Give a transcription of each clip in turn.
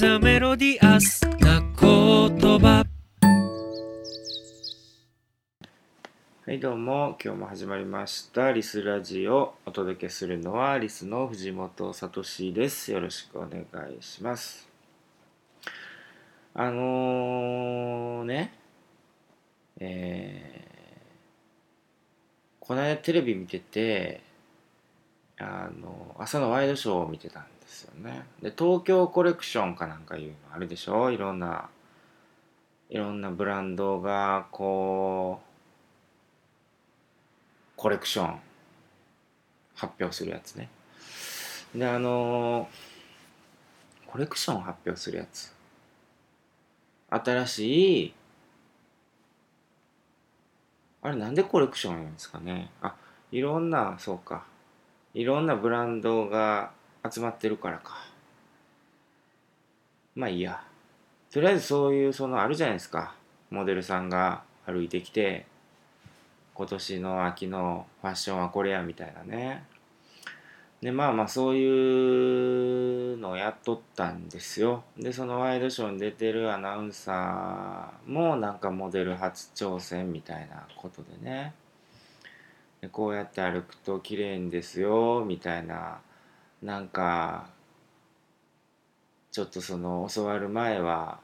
ザメロディアスな言葉。はいどうも。今日も始まりました。リスラジオお届けするのはリスの藤本聡です。よろしくお願いします。あのー、ね。えー、この間テレビ見ててあの朝のワイドショーを見てたんですよね。で東京コレクションかなんかいうのあるでしょ？いろんないろんなブランドがこうコレクション発表するやつね。であのコレクション発表するやつ。新しいあれなんでコレクション言うんですかね？あいろんなそうか。いろんなブランドが集まってるからか。まあいいや。とりあえずそういうそのあるじゃないですか。モデルさんが歩いてきて今年の秋のファッションはこれやみたいなね。でまあまあそういうのをやっとったんですよ。でそのワイドショーに出てるアナウンサーもなんかモデル初挑戦みたいなことでね。でこうやって歩くと綺麗んですよみたいななんかちょっとその教わる前は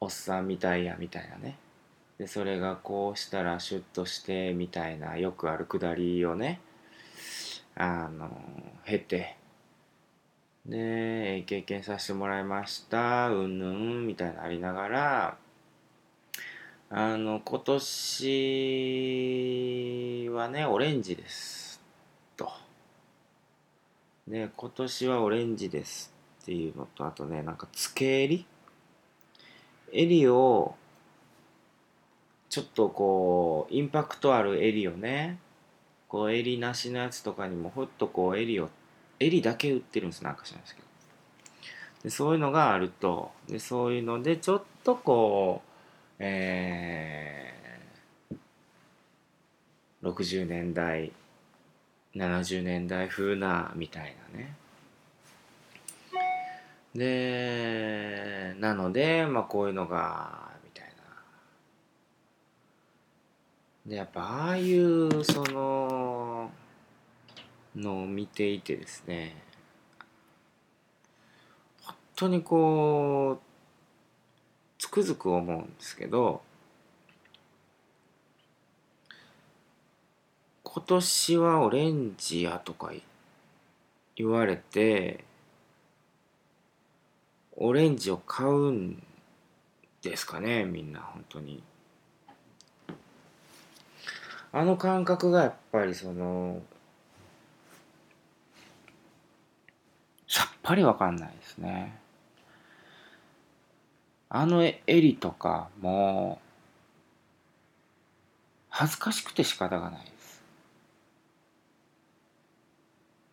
おっさんみたいやみたいなね。でそれがこうしたらシュッとしてみたいなよくあるくだりをねあの経て。で経験させてもらいましたうんぬんみたいなありながらあの今年はねオレンジです。で今年はオレンジですっていうのとあとねなんか付け襟？襟をちょっとこうインパクトある襟をねこう襟なしのやつとかにもふっとこう襟を襟だけ売ってるんですなんか知らないですけど。でそういうのがあるとでそういうのでちょっとこうえー、60年代70年代風なみたいなね。でなのでまあこういうのがみたいな。でやっぱああいうそののを見ていてですね本当にこうつくづく思うんですけど今年はオレンジやとか言われてオレンジを買うんですかねみんな本当に。あの感覚がやっぱりそのさっぱりわかんないですね。あの襟とかも恥ずかしくて仕方がないです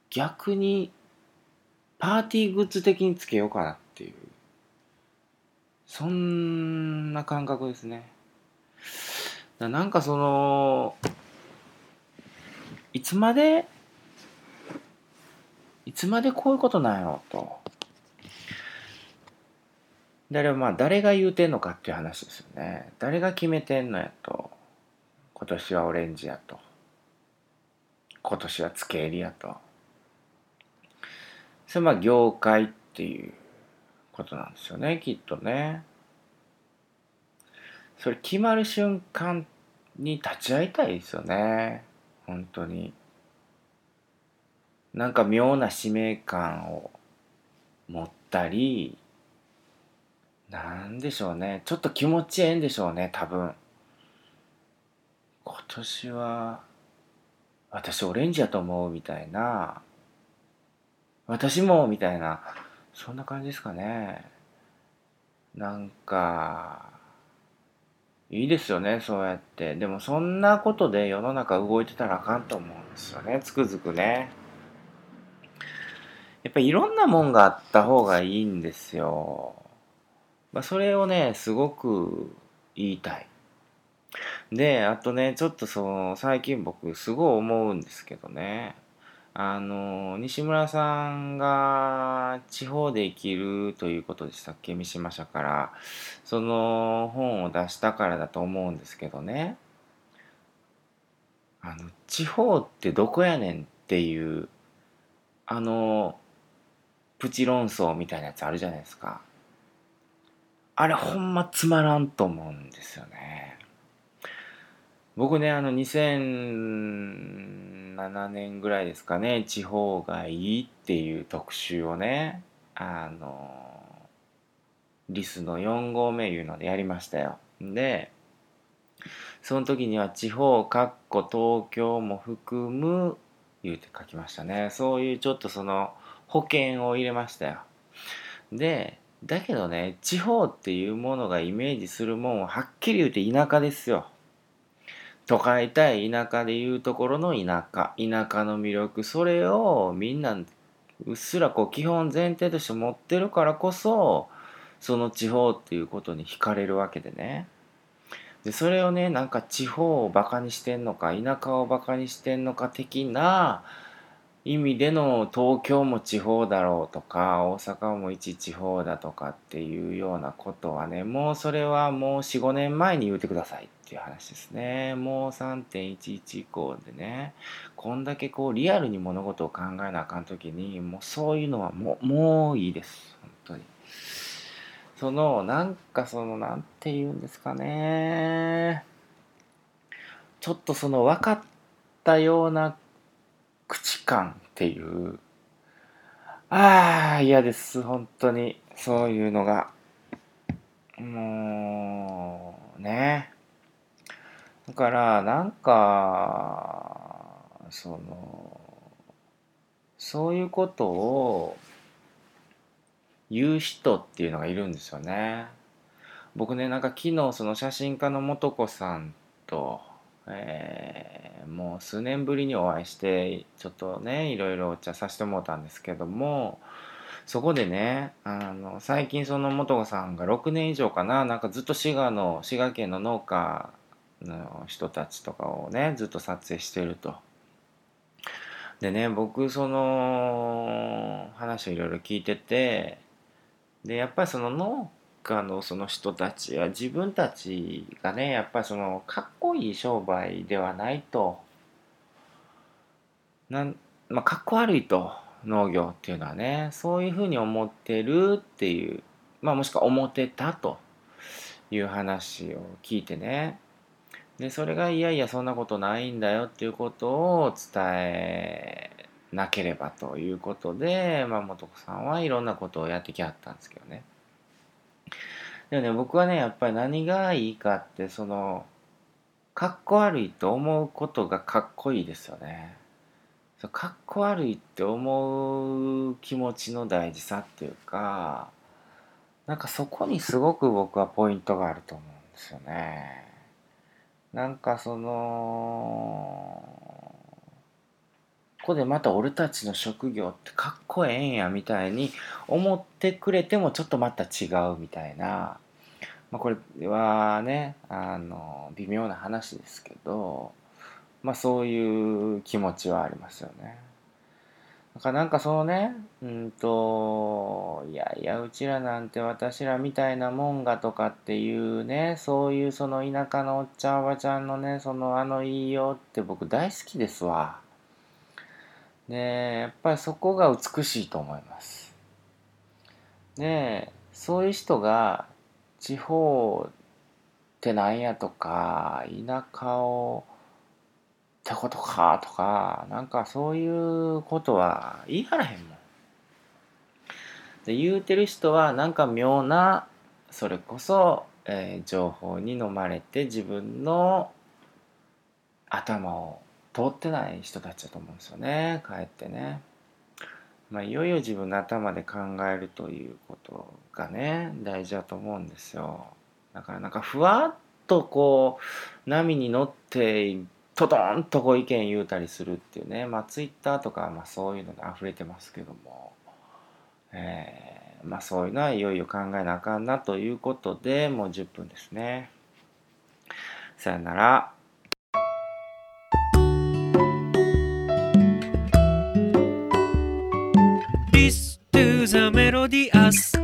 逆にパーティーグッズ的につけようかなっていう。そんな感覚ですね。なんかそのいつまでいつまでこういうことなんやろと。誰まあ誰が言うてんのかっていう話ですよね。誰が決めてんのやと。今年はオレンジやと。今年はつけ襟やと。それまあ業界っていうことなんですよねきっとね。それ決まる瞬間に立ち会いたいですよね本当に。なんか妙な使命感を持ったりなんでしょうねちょっと気持ちええんでしょうね多分。今年は私オレンジやと思うみたいな私もみたいな。そんな感じですかね。なんかいいですよねそうやって。でもそんなことで世の中動いてたらあかんと思うんですよねつくづくね。やっぱりいろんなもんがあった方がいいんですよ。まあ、それをね、すごく言いたい。で、あとね、ちょっとその、最近僕すごい思うんですけどね、あの西村さんが地方で生きるということでしたっけ？三島社から。その本を出したからだと思うんですけどね。あの地方ってどこやねんっていうあのプチ論争みたいなやつあるじゃないですか。あれほんまつまらんと思うんですよね。僕ねあの2007年ぐらいですかね地方がいいっていう特集をねあのリスの4合目いうのでやりましたよ。でその時には地方かっこ東京も含む言うて書きましたね。そういうちょっとその保険を入れましたよ。でだけどね地方っていうものがイメージするもんははっきり言うて田舎ですよ。都会対田舎でいうところの田舎田舎の魅力。それをみんなうっすらこう基本前提として持ってるからこそその地方っていうことに惹かれるわけでね。でそれをねなんか地方をバカにしてんのか田舎をバカにしてんのか的な意味での東京も地方だろうとか大阪も一地方だとかっていうようなことはねもうそれはもう45年前に言うてくださいっていう話ですね。もう3.11以降でねこんだけこうリアルに物事を考えなあかん時にもうそういうのはもうもういいです。本当に。そのなんかそのなんて言うんですかね。ちょっとその分かったような口感っていうああ嫌です本当に。そういうのが。もうね。だからなんかそのそういうことを言う人っていうのがいるんですよね。僕ねなんか昨日その写真家の素子さんとえー、もう数年ぶりにお会いしてちょっとねいろいろお茶させてもらったんですけどもそこでねあの最近その素子さんが6年以上かななんかずっと滋賀の滋賀県の農家の人たちとかをねずっと撮影してると。でね僕その話をいろいろ聞いててでやっぱりその農家のその人たちは自分たちがねやっぱりそのかっこいい商売ではないと。なんまあかっこ悪いと農業っていうのはねそういうふうに思ってるっていうまあもしくは思ってたと。いう話を聞いてね。でそれがいやいやそんなことないんだよっていうことを伝えなければということで、まあ、素子さんはいろんなことをやってきはったんですけどね。でもね、僕はね、やっぱり何がいいかって、その、かっこ悪いと思うことがかっこいいですよね。かっこ悪いって思う気持ちの大事さっていうか、なんかそこにすごく僕はポイントがあると思うんですよね。なんかその、ここでまた俺たちの職業ってかっこええんやみたいに思ってくれてもちょっとまた違うみたいな、まあ、これはねあの微妙な話ですけど、まあ、そういう気持ちはありますよね。だからなんかそのねうんといやいやうちらなんて私らみたいなもんがとかっていうねそういうその田舎のおっちゃんおばちゃんのねそのあの言いよって僕大好きですわ。でやっぱりそこが美しいと思いますでそういう人が地方ってなんやとか田舎をってことかとかなんかそういうことは言い張らへんもんで言うてる人はなんか妙なそれこそ、えー、情報に飲まれて自分の頭を通ってない人たちだと思うんですよねかえってね。まあ、いよいよ自分の頭で考えるということがね大事だと思うんですよ。だからなんかふわっとこう波に乗ってトドンとこう意見言うたりするっていうねまあツイッターとかまあそういうので溢れてますけども、えー、まあそういうのはいよいよ考えなあかんなということでもう10分ですね。さよなら。melodías.